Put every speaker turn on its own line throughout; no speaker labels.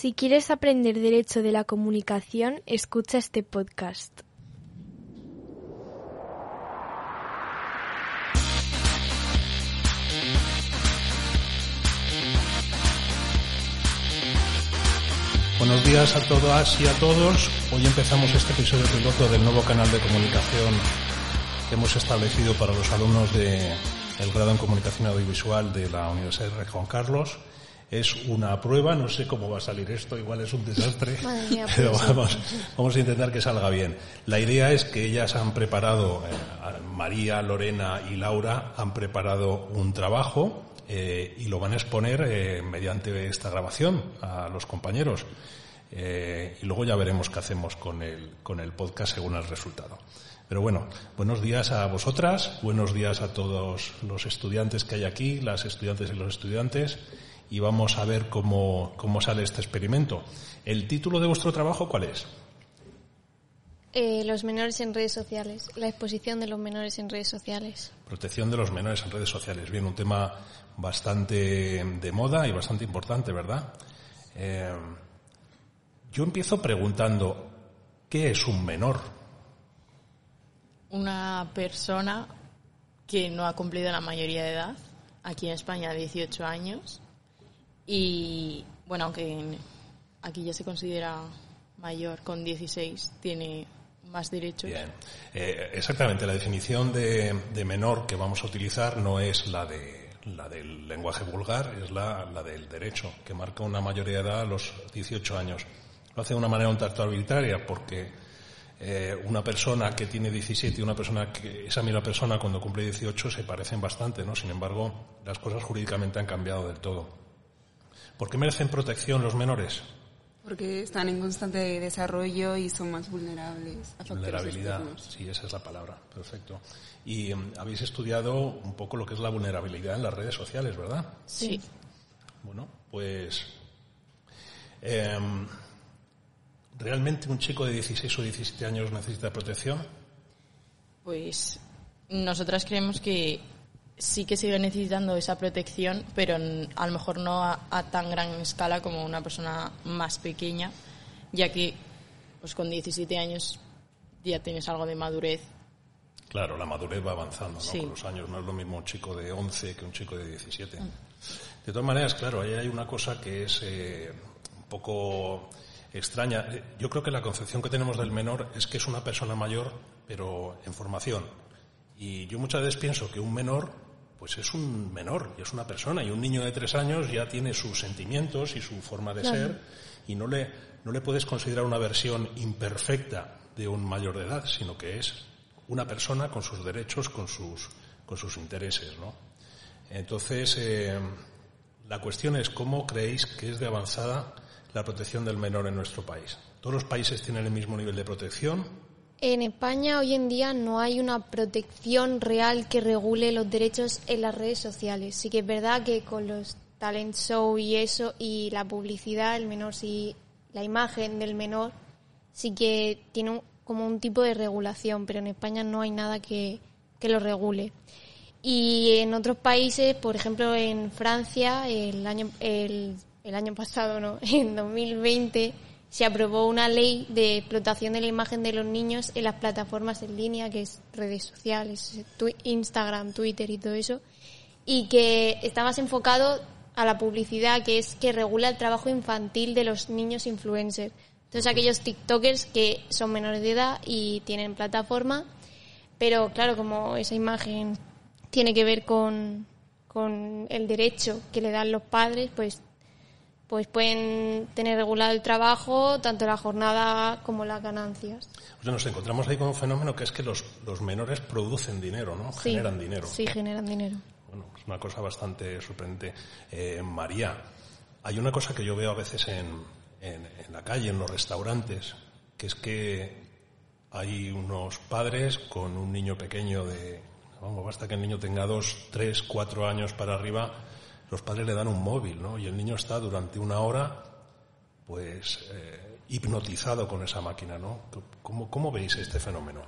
Si quieres aprender derecho de la comunicación, escucha este podcast.
Buenos días a todas y a todos. Hoy empezamos este episodio piloto del nuevo canal de comunicación que hemos establecido para los alumnos del grado en comunicación audiovisual de la Universidad de Juan Carlos. Es una prueba, no sé cómo va a salir esto, igual es un desastre, pero
pues
vamos, vamos a intentar que salga bien. La idea es que ellas han preparado, eh, María, Lorena y Laura han preparado un trabajo eh, y lo van a exponer eh, mediante esta grabación a los compañeros. Eh, y luego ya veremos qué hacemos con el, con el podcast según el resultado. Pero bueno, buenos días a vosotras, buenos días a todos los estudiantes que hay aquí, las estudiantes y los estudiantes, y vamos a ver cómo, cómo sale este experimento. ¿El título de vuestro trabajo cuál es?
Eh, los menores en redes sociales, la exposición de los menores en redes sociales.
Protección de los menores en redes sociales. Bien, un tema bastante de moda y bastante importante, ¿verdad? Eh, yo empiezo preguntando, ¿qué es un menor?
Una persona que no ha cumplido la mayoría de edad, aquí en España 18 años, y bueno, aunque aquí ya se considera mayor, con 16 tiene más derechos.
Bien, Eh, exactamente. La definición de, de menor que vamos a utilizar no es la de la del lenguaje vulgar, es la, la del derecho, que marca una mayoría de edad a los 18 años. Lo hace de una manera un tanto arbitraria porque eh, una persona que tiene 17 y una persona que esa misma persona cuando cumple 18 se parecen bastante, ¿no? Sin embargo, las cosas jurídicamente han cambiado del todo. ¿Por qué merecen protección los menores?
Porque están en constante desarrollo y son más vulnerables a
Vulnerabilidad,
externos.
sí, esa es la palabra, perfecto. Y em, habéis estudiado un poco lo que es la vulnerabilidad en las redes sociales, ¿verdad?
Sí.
Bueno, pues em, ¿realmente un chico de 16 o 17 años necesita protección?
Pues nosotras creemos que sí que sigue necesitando esa protección, pero a lo mejor no a, a tan gran escala como una persona más pequeña, ya que pues con 17 años ya tienes algo de madurez.
Claro, la madurez va avanzando ¿no?
Sí.
con los años. No es lo mismo un chico de 11 que un chico de 17. De todas maneras, claro, ahí hay una cosa que es eh, un poco extraña. Eh, Yo creo que la concepción que tenemos del menor es que es una persona mayor, pero en formación. Y yo muchas veces pienso que un menor, pues es un menor, y es una persona, y un niño de tres años ya tiene sus sentimientos y su forma de ser, y no le, no le puedes considerar una versión imperfecta de un mayor de edad, sino que es una persona con sus derechos, con sus, con sus intereses, ¿no? Entonces, eh, la cuestión es cómo creéis que es de avanzada la protección del menor en nuestro país. ¿Todos los países tienen el mismo nivel de protección?
En España hoy en día no hay una protección real que regule los derechos en las redes sociales. Sí que es verdad que con los talent show y eso y la publicidad, el menor sí, la imagen del menor sí que tiene un- como un tipo de regulación, pero en España no hay nada que, que lo regule. Y en otros países, por ejemplo en Francia, el año, el, el año pasado, no, en 2020, se aprobó una ley de explotación de la imagen de los niños en las plataformas en línea, que es redes sociales, Instagram, Twitter y todo eso, y que está más enfocado a la publicidad, que es que regula el trabajo infantil de los niños influencers. Entonces aquellos TikTokers que son menores de edad y tienen plataforma, pero claro, como esa imagen tiene que ver con, con el derecho que le dan los padres, pues, pues pueden tener regulado el trabajo, tanto la jornada como las ganancias.
O sea, nos encontramos ahí con un fenómeno que es que los, los menores producen dinero, ¿no?
Sí,
Generan dinero.
Sí, generan dinero.
Bueno, es una cosa bastante sorprendente. Eh, María, hay una cosa que yo veo a veces en, en, en la calle, en los restaurantes, que es que hay unos padres con un niño pequeño de, vamos, basta que el niño tenga dos, tres, cuatro años para arriba, los padres le dan un móvil, ¿no? Y el niño está durante una hora, pues, eh, hipnotizado con esa máquina, ¿no? ¿Cómo, cómo veis este fenómeno?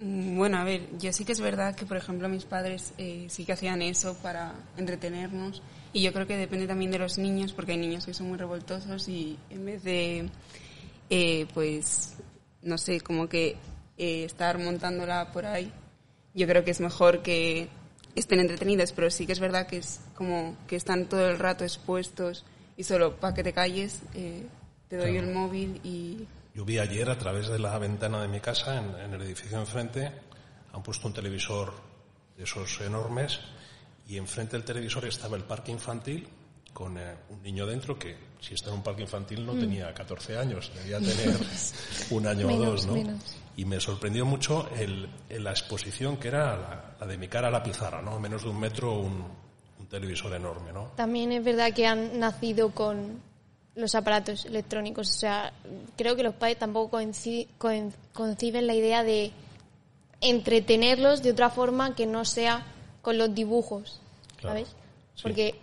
Mm, Bueno, a ver, yo sí que es verdad que, por ejemplo, mis padres eh, sí que hacían eso para entretenernos y yo creo que depende también de los niños porque hay niños que son muy revoltosos y en vez de, eh, pues, no sé, como que eh, estar montándola por ahí, yo creo que es mejor que estén entretenidos, pero sí que es verdad que es como que están todo el rato expuestos y solo para que te calles eh, te doy
Claro.
el móvil y
Yo vi ayer a través de la ventana de mi casa, en, en el edificio enfrente, han puesto un televisor de esos enormes y enfrente del televisor estaba el parque infantil con eh, un niño dentro que si está en un parque infantil no tenía 14 años, debía tener un año o
Menos,
dos, ¿no?
menos.
Y me sorprendió mucho el, el- la exposición que era la, la de mi cara a la pizarra, ¿no? A menos de un metro un, un televisor enorme, ¿no?
También es verdad que han nacido con los aparatos electrónicos. O sea, creo que los padres tampoco conciben la idea de entretenerlos de otra forma que no sea con los dibujos,
Claro,
¿sabes?
sí.
Porque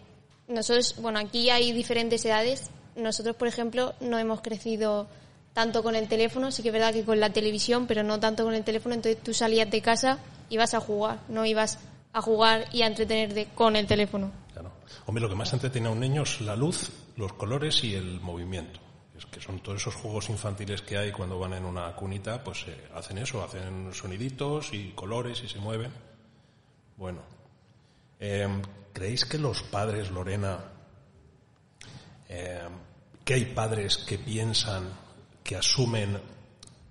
nosotros, bueno, aquí hay diferentes edades. Nosotros, por ejemplo, no hemos crecido tanto con el teléfono, sí que es verdad que con la televisión, pero no tanto con el teléfono. Entonces tú salías de casa y ibas a jugar, no ibas a jugar y a entretenerte con el teléfono.
Claro. Hombre, lo que más entretiene a un niño es la luz, los colores y el movimiento. Es que son todos esos juegos infantiles que hay cuando van en una cunita, pues eh, hacen eso, hacen soniditos y colores y se mueven. Bueno, eh, ¿creéis que los padres, Lorena, eh, que hay padres que piensan, que asumen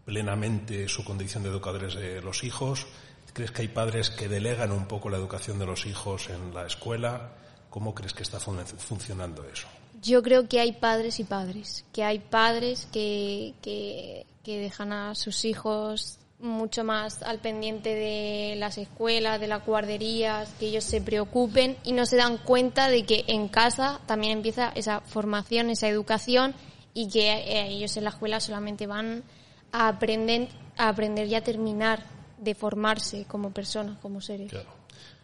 plenamente su condición de educadores de los hijos? ¿Crees que hay padres que delegan un poco la educación de los hijos en la escuela? ¿Cómo crees que está fun- funcionando eso?
Yo creo que hay padres y padres, que hay padres que, que, que dejan a sus hijos mucho más al pendiente de las escuelas, de las guarderías, que ellos se preocupen y no se dan cuenta de que en casa también empieza esa formación, esa educación y que eh, ellos en la escuela solamente van a aprender, a aprender y a terminar de formarse como personas, como seres.
Claro.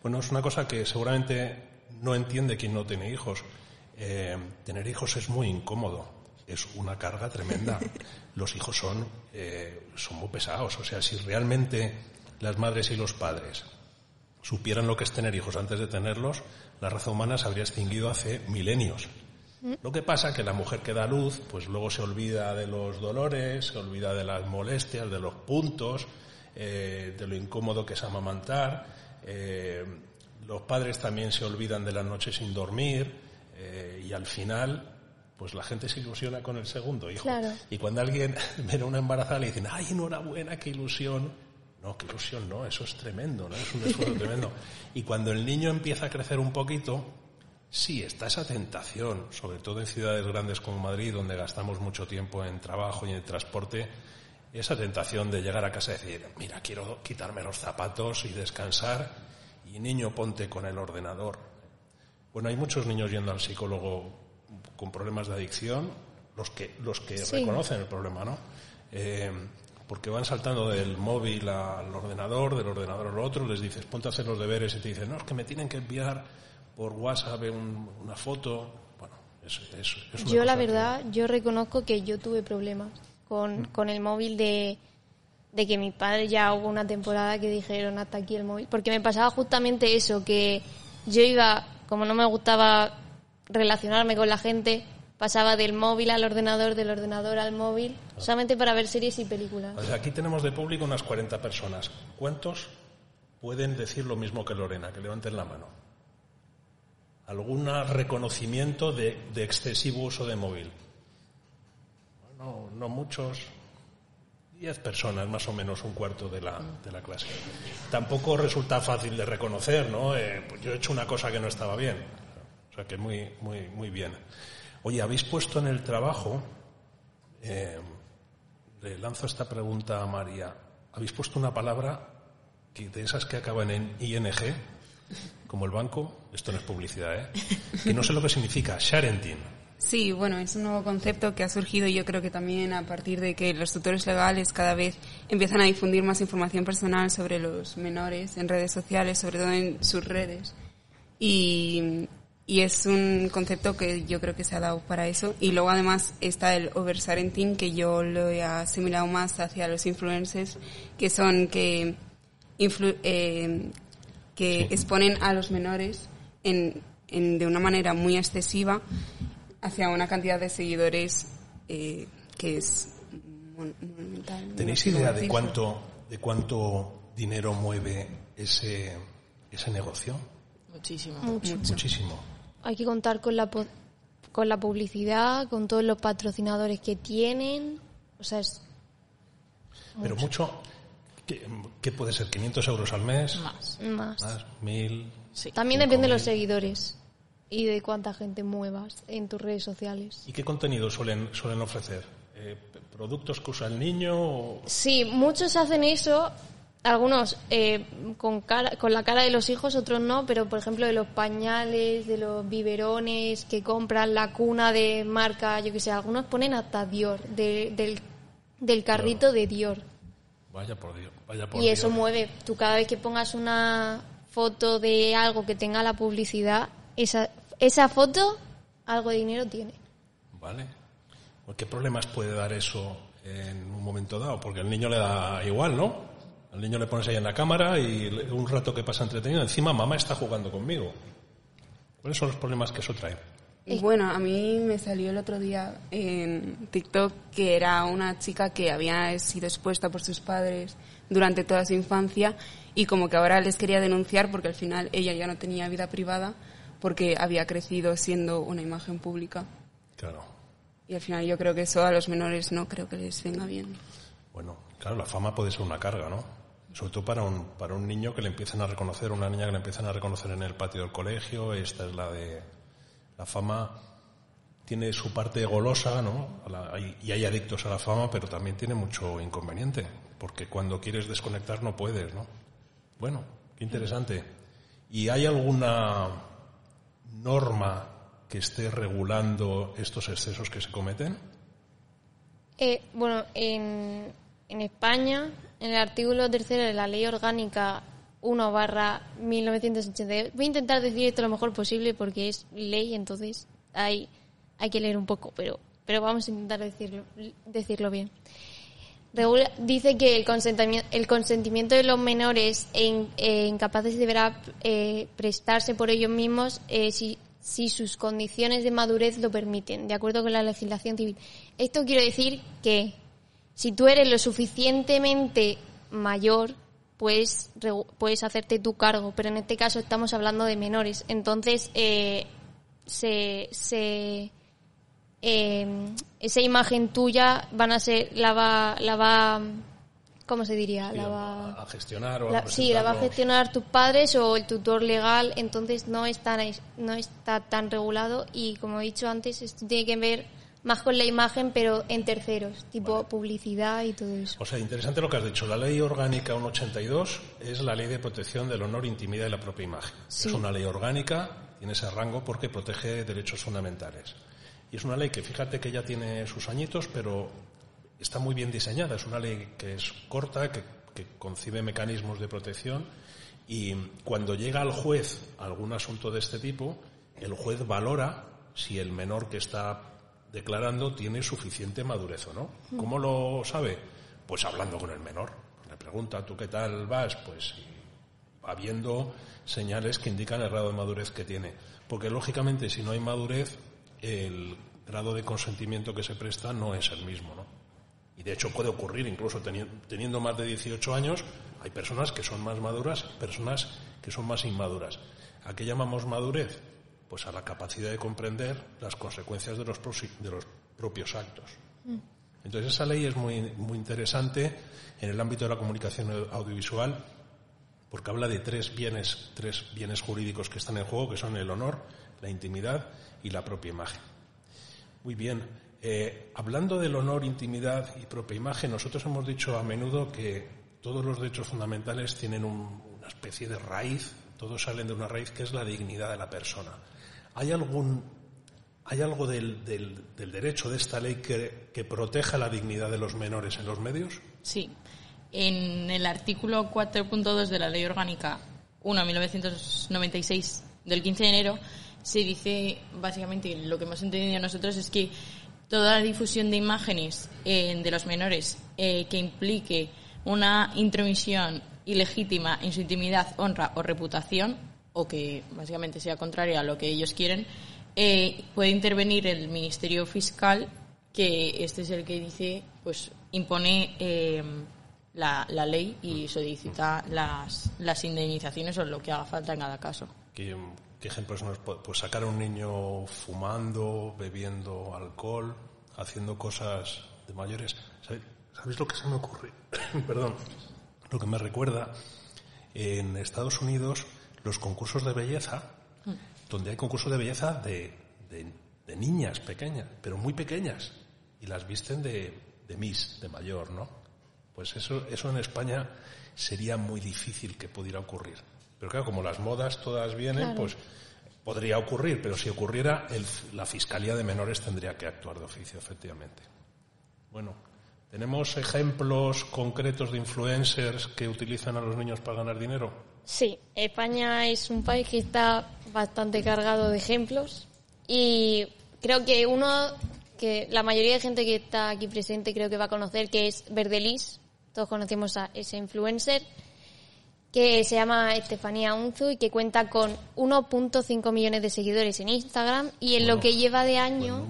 Bueno, es una cosa que seguramente no entiende quien no tiene hijos. Eh, tener hijos es muy incómodo, es una carga tremenda. Los hijos son, eh, son muy pesados. O sea, si realmente las madres y los padres supieran lo que es tener hijos antes de tenerlos, la raza humana se habría extinguido hace milenios. Lo que pasa que la mujer que da luz, pues luego se olvida de los dolores, se olvida de las molestias, de los puntos, eh, de lo incómodo que es amamantar. eh, los padres también se olvidan de las noches sin dormir eh, y al final, pues la gente se ilusiona con el segundo hijo.
Claro.
Y cuando alguien ve a una embarazada le dicen, ay, enhorabuena, qué ilusión. No, qué ilusión, no, eso es tremendo, ¿no? Es un esfuerzo tremendo. Y cuando el niño empieza a crecer un poquito, sí, está esa tentación, sobre todo en ciudades grandes como Madrid, donde gastamos mucho tiempo en trabajo y en transporte, esa tentación de llegar a casa y decir, mira, quiero quitarme los zapatos y descansar, y niño, ponte con el ordenador. Bueno, hay muchos niños yendo al psicólogo con problemas de adicción, los que, los que
Sí.
reconocen el problema, ¿no? Eh, porque van saltando del móvil al ordenador, del ordenador al otro, les dices, ponte a hacer los deberes y te dicen, no, es que me tienen que enviar por WhatsApp un- una foto. Bueno, es, es, es una
Yo la
que-
verdad, yo reconozco que yo tuve problemas con, con el móvil de, de que mis padres ya hubo una temporada que dijeron hasta aquí el móvil, porque me pasaba justamente eso, que yo iba, como no me gustaba relacionarme con la gente, pasaba del móvil al ordenador, del ordenador al móvil, solamente para ver series y películas.
Aquí tenemos de público unas 40 personas. ¿Cuántos pueden decir lo mismo que Lorena? Que levanten la mano. ¿Algún reconocimiento de, de excesivo uso de móvil? No, no muchos. Diez personas, más o menos un cuarto de la, de la clase. Tampoco resulta fácil de reconocer, ¿no? Eh, pues yo he hecho una cosa que no estaba bien. O sea que muy, muy, muy bien. Oye, habéis puesto en el trabajo, eh, le lanzo esta pregunta a María. ¿Habéis puesto una palabra que de esas que acaban en ING, como el banco? Esto no es publicidad, ¿eh? Que no sé lo que significa. Sharenting.
Sí, bueno, es un nuevo concepto que ha surgido yo creo que también a partir de que los tutores legales cada vez empiezan a difundir más información personal sobre los menores en redes sociales, sobre todo en sus redes. Y, y es un concepto que yo creo que se ha dado para eso. Y luego además está el oversarenting, que yo lo he asimilado más hacia los influencers, que son que influ- eh, que exponen a los menores en, en- de una manera muy excesiva hacia una cantidad de seguidores eh, que es mon- monumental.
¿Tenéis idea de cuánto, de cuánto dinero mueve ese, ese negocio?
Muchísimo.
Mucho.
Muchísimo.
Hay que contar con la, con la publicidad, con todos los patrocinadores que tienen. O sea, es
Pero mucho, ¿qué, qué puede ser? ¿500 euros al mes?
Más.
más.
¿Más? ¿Mil?
Sí.
También depende de los
5.000.
seguidores y de cuánta gente muevas en tus redes sociales.
¿Y qué contenido suelen, suelen ofrecer? Eh, ¿Productos que usa el niño? o-
Sí, muchos hacen eso, algunos eh, con, cara, con la cara de los hijos, otros no, pero por ejemplo de los pañales, de los biberones que compran, la cuna de marca, yo que sé, algunos ponen hasta Dior, de- del, del carrito de Dior.
Vaya por Dios. Vaya por
Y eso mueve, tú cada vez que pongas una foto de algo que tenga la publicidad, esa, esa foto algo de dinero tiene.
Vale. Pues, ¿Qué problemas puede dar eso en un momento dado? Porque al niño le da igual, ¿no? Al niño le pones ahí en la cámara y un rato que pasa entretenido, encima mamá está jugando conmigo. ¿Cuáles son los problemas que eso trae?
Bueno, a mí me salió el otro día en TikTok que era una chica que había sido expuesta por sus padres durante toda su infancia y como que ahora les quería denunciar porque al final ella ya no tenía vida privada porque había crecido siendo una imagen pública.
Claro.
Y al final yo creo que eso a los menores no creo que les venga bien.
Bueno, claro, la fama puede ser una carga, ¿no? Sobre todo para un, para un niño que le empiezan a reconocer, una niña que le empiezan a reconocer en el patio del colegio, esta es la de... La fama tiene su parte golosa, ¿no? Y hay adictos a la fama, pero también tiene mucho inconveniente, porque cuando quieres desconectar no puedes, ¿no? Bueno, qué interesante. ¿Y hay alguna norma que esté regulando estos excesos que se cometen?
Eh, bueno, en, en España, en el artículo tercero de la Ley Orgánica 1 barra 1982, voy a intentar decir esto lo mejor posible porque es ley, entonces hay, hay que leer un poco, pero, pero vamos a intentar decirlo, decirlo bien. Regula- dice que el consentimiento, el consentimiento de los menores e, in- incapaces deberá eh, prestarse por ellos mismos eh, si, sus condiciones de madurez lo permiten, de acuerdo con la legislación civil. Esto quiere decir que si tú eres lo suficientemente mayor, puedes, puedes hacerte tu cargo, pero en este caso estamos hablando de menores. Entonces, eh, se, se, eh, esa imagen tuya van a ser, la va, la va, ¿cómo se diría? La va,
a gestionar o a
sí, la va a gestionar tus padres o el tutor legal, entonces no está, no está tan regulado y como he dicho antes, esto tiene que ver más con la imagen, pero en terceros, tipo publicidad y todo eso.
O sea, interesante lo que has dicho. La ley orgánica 182 es la ley de protección del honor, intimidad y la propia imagen.
Sí.
Es una ley orgánica, tiene ese rango porque protege derechos fundamentales. Y es una ley que fíjate que ya tiene sus añitos, pero está muy bien diseñada. Es una ley que es corta, que, que concibe mecanismos de protección y cuando llega al juez algún asunto de este tipo, el juez valora si el menor que está declarando tiene suficiente madurez o no. ¿Cómo lo sabe? Pues hablando con el menor. Le pregunta, ¿tú qué tal vas? Pues va viendo señales que indican el grado de madurez que tiene. Porque lógicamente si no hay madurez, el grado de consentimiento que se presta no es el mismo, ¿no? Y de hecho puede ocurrir, incluso teni- teniendo más de 18 años, hay personas que son más maduras, personas que son más inmaduras. ¿A qué llamamos madurez? Pues a la capacidad de comprender las consecuencias de los, de los propios actos. Entonces esa ley es muy, muy interesante en el ámbito de la comunicación audiovisual porque habla de tres bienes, tres bienes jurídicos que están en juego, que son el honor, la intimidad y la propia imagen. Muy bien. Eh, hablando del honor, intimidad y propia imagen, nosotros hemos dicho a menudo que todos los derechos fundamentales tienen un- una especie de raíz, todos salen de una raíz que es la dignidad de la persona. ¿Hay algún hay algo del, del- derecho de esta ley que, que proteja la dignidad de los menores en los medios?
Sí. En el artículo 4.2 de la Ley Orgánica 1-1996 del 15 de enero se dice básicamente lo que hemos entendido nosotros es que toda la difusión de imágenes eh, de los menores eh, que implique una intromisión ilegítima en su intimidad, honra o reputación, o que básicamente sea contraria a lo que ellos quieren, eh, puede intervenir el Ministerio Fiscal, que este es el que dice, pues impone eh, la, la, ley y solicita las, las indemnizaciones o lo que haga falta en cada caso.
¿Qué, qué ejemplos nos puede pues sacar a un niño fumando, bebiendo alcohol, haciendo cosas de mayores? ¿Sabéis, ¿sabéis lo que se me ocurre? Perdón, lo que me recuerda en Estados Unidos los concursos de belleza, donde hay concursos de belleza de, de, de niñas pequeñas, pero muy pequeñas, y las visten de, de Miss, de mayor, ¿no? Pues eso, eso en España sería muy difícil que pudiera ocurrir. Pero claro, como las modas todas vienen,
Claro.
pues podría ocurrir, pero si ocurriera, el- la Fiscalía de Menores tendría que actuar de oficio, efectivamente. Bueno, ¿tenemos ejemplos concretos de influencers que utilizan a los niños para ganar dinero?
Sí, España es un país que está bastante cargado de ejemplos y creo que uno que la mayoría de gente que está aquí presente creo que va a conocer que es Verdelis. Todos conocemos a ese influencer que se llama Estefanía Unzu y que cuenta con 1.5 millones de seguidores en Instagram y en lo que lleva de año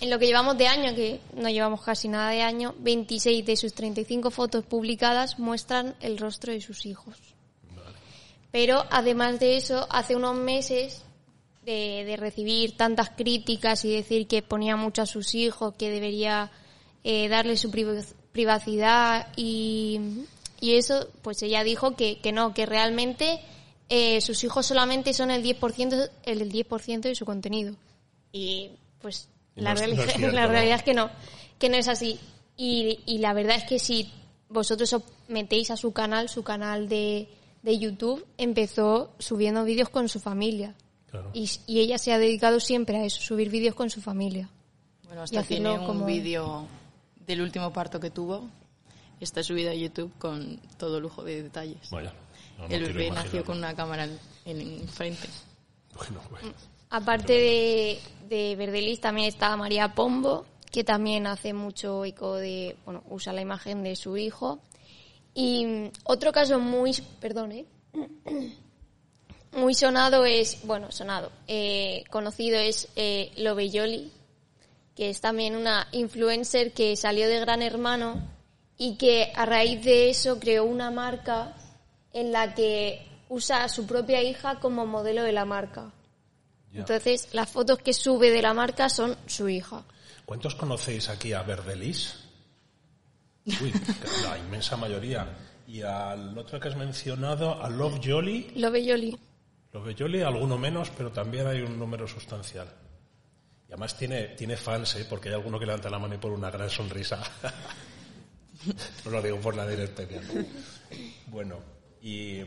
en lo que llevamos de año, que no llevamos casi nada de año, 26 de sus 35 fotos publicadas muestran el rostro de sus hijos. Pero además de eso, hace unos meses de, de recibir tantas críticas y decir que ponía mucho a sus hijos, que debería eh, darle su priv- privacidad y, y eso, pues ella dijo que, que no, que realmente eh, sus hijos solamente son el 10%, el 10% de su contenido. Y pues
Y
la,
no
realidad,
es cierto,
la
¿no?
realidad es que no, que no es así. Y, y la verdad es que si vosotros os metéis a su canal, su canal de, de YouTube, empezó subiendo vídeos con su familia.
Claro.
Y, y ella se ha dedicado siempre a eso, subir vídeos con su familia.
Bueno, hasta tiene un
como-
vídeo del último parto que tuvo. Está subido a YouTube con todo lujo de detalles.
Vaya. no, no
el bebé nació con una cámara en, en frente.
Bueno, bueno.
Aparte de, de Verdelis también está María Pombo, que también hace mucho eco de, bueno, usa la imagen de su hijo. Y otro caso muy, perdón, ¿eh? muy sonado es, bueno, sonado, eh, conocido es eh, Loveyoli, que es también una influencer que salió de Gran Hermano y que a raíz de eso creó una marca en la que usa a su propia hija como modelo de la marca.
Ya.
Entonces, las fotos que sube de la marca son su hija.
¿Cuántos conocéis aquí a Verdelis? Uy, la inmensa mayoría. Y al otro que has mencionado, a Love Jolly.
Loveyoli.
Love Jolly, alguno menos, pero también hay un número sustancial. Y además tiene, tiene fans, ¿eh? porque hay alguno que levanta la mano y pone una gran sonrisa. no lo digo por nadie en especial. Bueno, y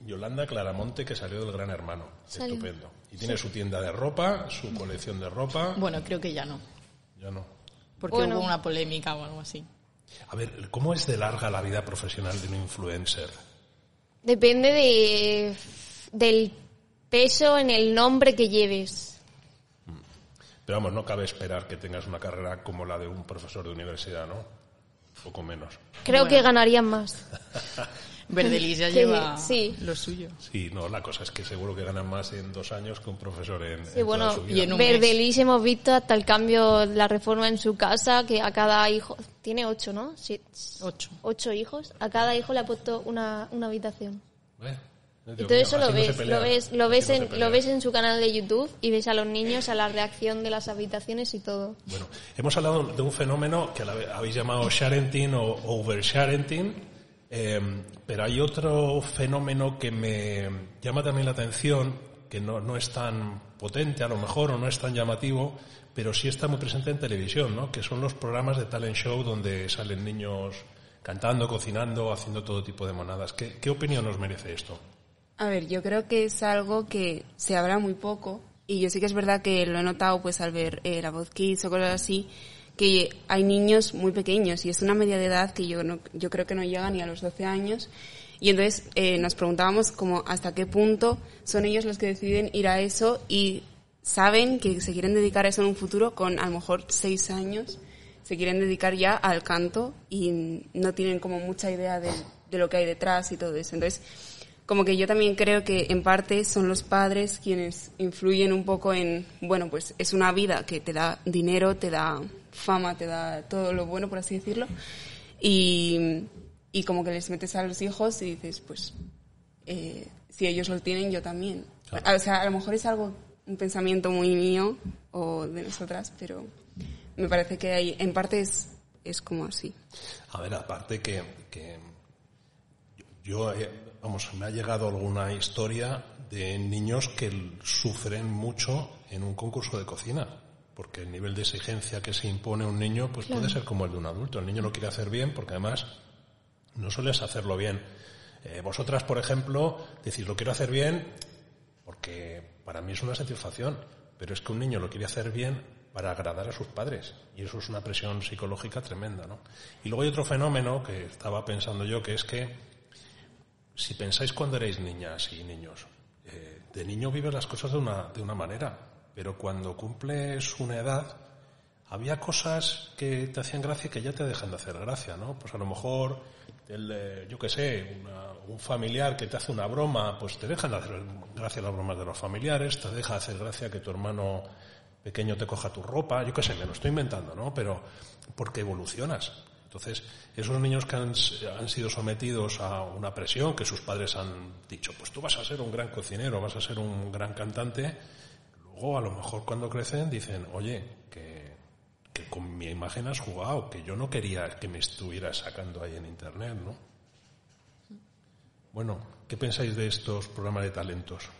Yolanda Claramonte, que salió del Gran Hermano.
Salió.
Estupendo. Y tiene su tienda de ropa, su colección de ropa.
Bueno, creo que ya no.
Ya no.
Porque
Bueno.
hubo una polémica o algo así.
A ver, ¿cómo es de larga la vida profesional de un influencer?
Depende de, del peso en el nombre que lleves.
Pero vamos, no cabe esperar que tengas una carrera como la de un profesor de universidad, ¿no? Poco menos.
Creo
Bueno.
que ganarían más.
Verdelis ya lleva
sí.
lo suyo.
Sí, no, la cosa es que seguro que ganan más en dos años que un profesor en,
Sí,
en
bueno,
toda su vida.
y en un mes.
Verdelis hemos visto hasta el cambio, la reforma en su casa, que a cada hijo, tiene ocho, ¿no? Sí,
Ocho.
ocho hijos, a cada hijo le ha puesto una, una habitación.
Dios
Y todo eso lo ves,
pelea,
lo ves, lo ves en, lo ves en su canal de YouTube y ves a los niños, a la reacción de las habitaciones y todo.
Bueno, hemos hablado de un fenómeno que habéis llamado sharenting o oversharenting, eh, pero hay otro fenómeno que me llama también la atención, que no, no es tan potente a lo mejor o no es tan llamativo, pero sí está muy presente en televisión, ¿no? que son los programas de talent show donde salen niños cantando, cocinando, haciendo todo tipo de monadas. ¿Qué, qué opinión os merece esto?
A ver, yo creo que es algo que se habla muy poco y yo sí que es verdad que lo he notado pues al ver eh, la voz Kids o cosas así que hay niños muy pequeños y es una media de edad que yo no, yo creo que no llega ni a los 12 años y entonces eh, nos preguntábamos como hasta qué punto son ellos los que deciden ir a eso y saben que se quieren dedicar a eso en un futuro con a lo mejor 6 años se quieren dedicar ya al canto y no tienen como mucha idea del, de lo que hay detrás y todo eso. Entonces, como que yo también creo que en parte son los padres quienes influyen un poco en, bueno, pues es una vida que te da dinero, te da fama, te da todo lo bueno, por así decirlo, y, y como que les metes a los hijos y dices, pues, eh, si ellos lo tienen, yo también. O sea, a lo mejor es algo, un pensamiento muy mío o de nosotras, pero me parece que hay, en parte es, es como así.
A ver, aparte que, que yo, eh, vamos, me ha llegado alguna historia de niños que sufren mucho en un concurso de cocina, porque el nivel de exigencia que se impone a un niño pues puede ser como el de un adulto. El niño lo quiere hacer bien porque además no sueles hacerlo bien. Eh, vosotras, por ejemplo, decís, lo quiero hacer bien porque para mí es una satisfacción, pero es que un niño lo quiere hacer bien para agradar a sus padres y eso es una presión psicológica tremenda, ¿no? Y luego hay otro fenómeno que estaba pensando yo, que es que si pensáis cuando erais niñas y niños, eh, de niño vives las cosas de una, de una manera, pero cuando cumples una edad, había cosas que te hacían gracia y que ya te dejan de hacer gracia, ¿no? Pues a lo mejor, el, yo qué sé, un familiar que te hace una broma, pues te dejan de hacer gracia las bromas de los familiares, te deja de hacer gracia que tu hermano pequeño te coja tu ropa, yo qué sé, me lo estoy inventando, ¿no? Pero porque evolucionas. Entonces, esos niños que han, sido sometidos a una presión, que sus padres han dicho, pues tú vas a ser un gran cocinero, vas a ser un gran cantante, luego a lo mejor cuando crecen dicen, oye, que, con mi imagen has jugado, que yo no quería que me estuvieras sacando ahí en Internet, ¿no? Bueno, ¿qué pensáis de estos programas de talentos?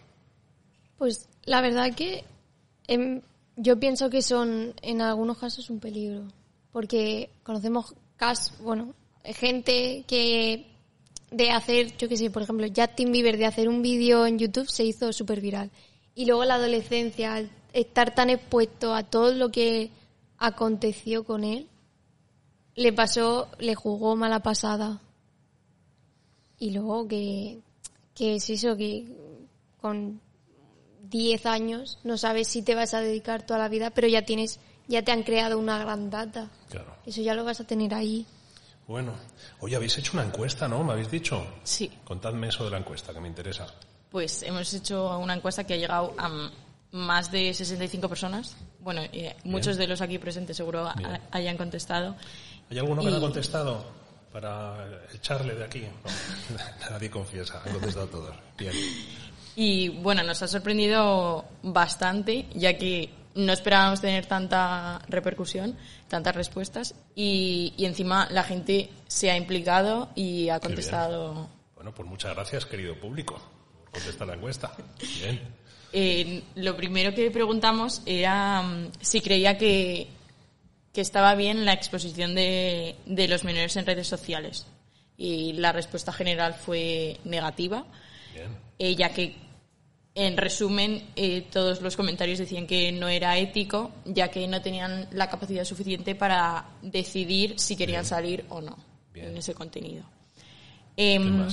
Pues la verdad que yo pienso que son en algunos casos un peligro, porque conocemos bueno, gente que de hacer, yo qué sé, por ejemplo, Justin Bieber de hacer un vídeo en YouTube se hizo súper viral. Y luego la adolescencia, estar tan expuesto a todo lo que aconteció con él, le pasó, le jugó mala pasada. Y luego que, que es eso, que con 10 años no sabes si te vas a dedicar toda la vida, pero ya tienes ya te han creado una gran data.
Claro.
Eso ya lo vas a tener ahí.
Bueno, hoy habéis hecho una encuesta, ¿no? ¿Me habéis dicho?
Sí.
Contadme eso de la encuesta, que me interesa.
Pues hemos hecho una encuesta que ha llegado a más de 65 personas. Bueno, eh, muchos de los aquí presentes seguro hayan contestado.
¿Hay alguno que no ha contestado? Para echarle de aquí. No, nadie confiesa, han contestado todos. Bien.
Y bueno, nos ha sorprendido bastante, ya que no esperábamos tener tanta repercusión, tantas respuestas y, encima la gente se ha implicado y ha contestado.
Bueno, pues muchas gracias, querido público, por contestar la encuesta. Bien.
Eh, lo primero que preguntamos era mm, si creía que, que estaba bien la exposición de, de los menores en redes sociales. Y la respuesta general fue negativa, eh, ya que en resumen, eh, todos los comentarios decían que no era ético, ya que no tenían la capacidad suficiente para decidir si querían salir o no en ese contenido. Em,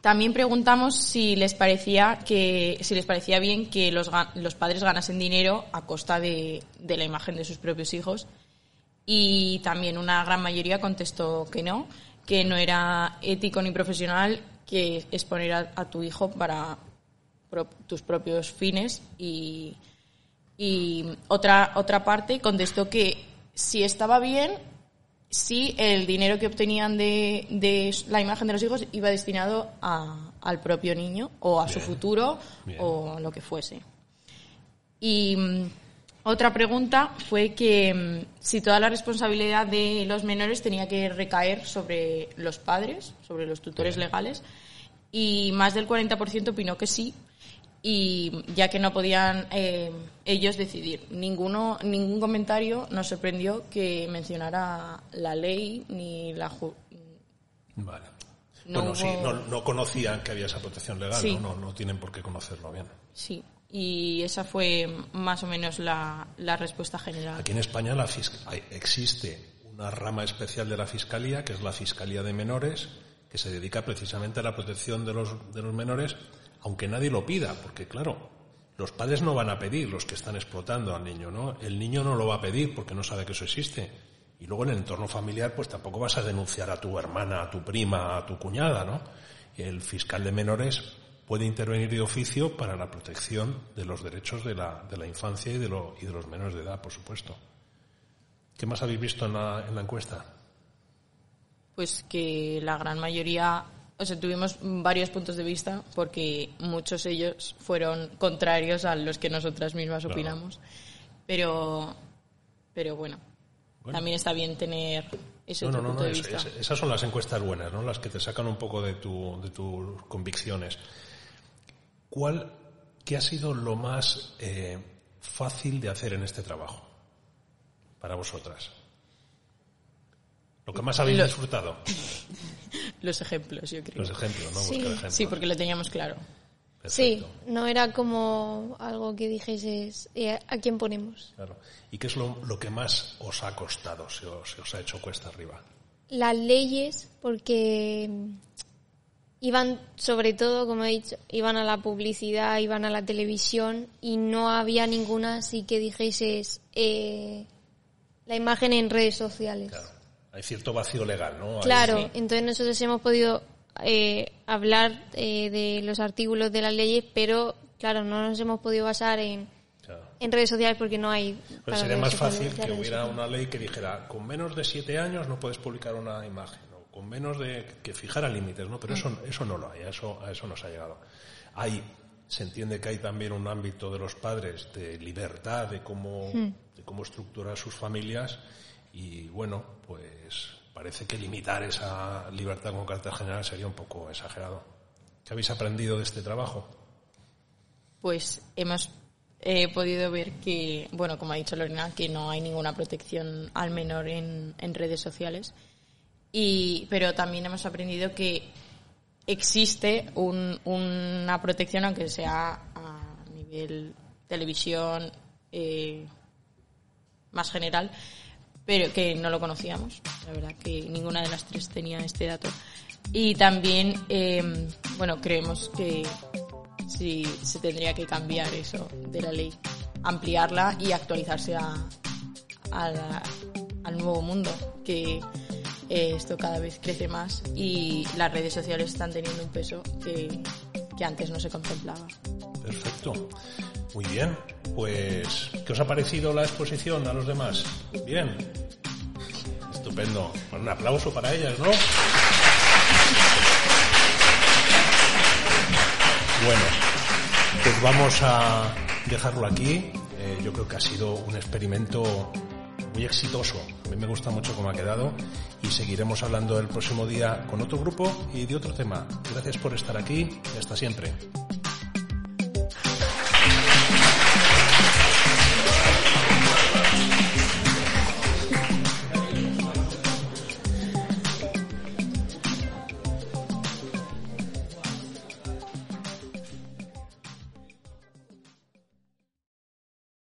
también preguntamos si les parecía que si les parecía bien que los, los padres ganasen dinero a costa de, de la imagen de sus propios hijos. Y también una gran mayoría contestó que no, que no era ético ni profesional que exponer a tu hijo para tus propios fines y, y otra, otra parte contestó que si estaba bien, si el dinero que obtenían de, de la imagen de los hijos iba destinado a, al propio niño o a su futuro o lo que fuese. Y mm, otra pregunta fue que mm, si toda la responsabilidad de los menores tenía que recaer sobre los padres, sobre los tutores legales, y más del 40% opinó que sí, y ya que no podían eh, ellos decidir. Ninguno, ningún comentario nos sorprendió que mencionara la ley ni la.
vale. No bueno, sí, no, conocían que había esa protección legal, ¿no? ¿no? tienen por qué conocerlo bien.
Sí, y esa fue más o menos la, la respuesta general.
Aquí en España la existe una rama especial de la Fiscalía, que es la Fiscalía de Menores, que se dedica precisamente a la protección de los, de los menores aunque nadie lo pida, porque claro, los padres no van a pedir los que están explotando al niño, ¿no? El niño no lo va a pedir porque no sabe que eso existe. Y luego en el entorno familiar, pues tampoco vas a denunciar a tu hermana, a tu prima, a tu cuñada, ¿no? El fiscal de menores puede intervenir de oficio para la protección de los derechos de la, de la infancia y de, lo, y de los menores de edad, por supuesto. ¿Qué más habéis visto en la, en la encuesta?
Pues que la gran mayoría, o sea, tuvimos varios puntos de vista porque muchos de ellos fueron contrarios a los que nosotras mismas
Claro.
opinamos. Pero, pero bueno,
Bueno.
también está bien tener ese
No, no,
otro
no,
punto
no,
de
es-
vista.
es- esas son las encuestas buenas, ¿no? Las que te sacan un poco de, tu, de tus convicciones. ¿Cuál, qué ha sido lo más eh, fácil de hacer en este trabajo para vosotras? Lo que más habéis
Lo-
disfrutado.
Los ejemplos, yo creo.
Los ejemplos, ¿no?
Sí.
Ejemplos.
Sí, porque lo teníamos claro.
Sí, no era como algo que dijeses eh, a quién ponemos.
claro. ¿Y qué es lo, lo que más os ha costado, se os, se os ha hecho cuesta arriba?
Las leyes, porque mm, iban, sobre todo, como he dicho, iban a la publicidad, iban a la televisión y no había ninguna así que dijeses eh, la imagen en redes sociales.
Claro. Hay cierto vacío legal, ¿no?
Claro,
Sí.
entonces nosotros hemos podido eh, hablar eh, de los artículos de las leyes, pero claro, no nos hemos podido basar en,
Claro.
en redes sociales porque no hay. Para
sería más fácil que hubiera una ley que dijera con menos de siete años no puedes publicar una imagen o con menos de que fijara límites, ¿no? Pero eso eso no lo hay, a eso a eso no se ha llegado. Hay se entiende que hay también un ámbito de los padres de libertad de cómo de cómo estructurar sus familias y bueno, pues parece que limitar esa libertad con carácter general sería un poco exagerado. ¿Qué habéis aprendido de este trabajo?
pues hemos eh, podido ver que, bueno, como ha dicho Lorena, que no hay ninguna protección al menor en, en redes sociales. Y, pero también hemos aprendido que existe un- una protección, aunque sea a nivel televisión eh, más general, pero que no lo conocíamos. La verdad que ninguna de las tres tenía este dato. Y también, eh, bueno, creemos que sí se tendría que cambiar eso de la ley, ampliarla y actualizarse a, a la- al nuevo mundo, que eh, esto cada vez crece más y las redes sociales están teniendo un peso que, que antes no se contemplaba.
Perfecto. Muy bien. Pues, ¿qué os ha parecido la exposición a los demás? Bien. Estupendo. Un aplauso para ellas, ¿no? Bueno, pues vamos a dejarlo aquí. Eh, yo creo que ha sido un experimento muy exitoso. A mí me gusta mucho cómo ha quedado y seguiremos hablando el próximo día con otro grupo y de otro tema. Gracias por estar aquí y hasta siempre.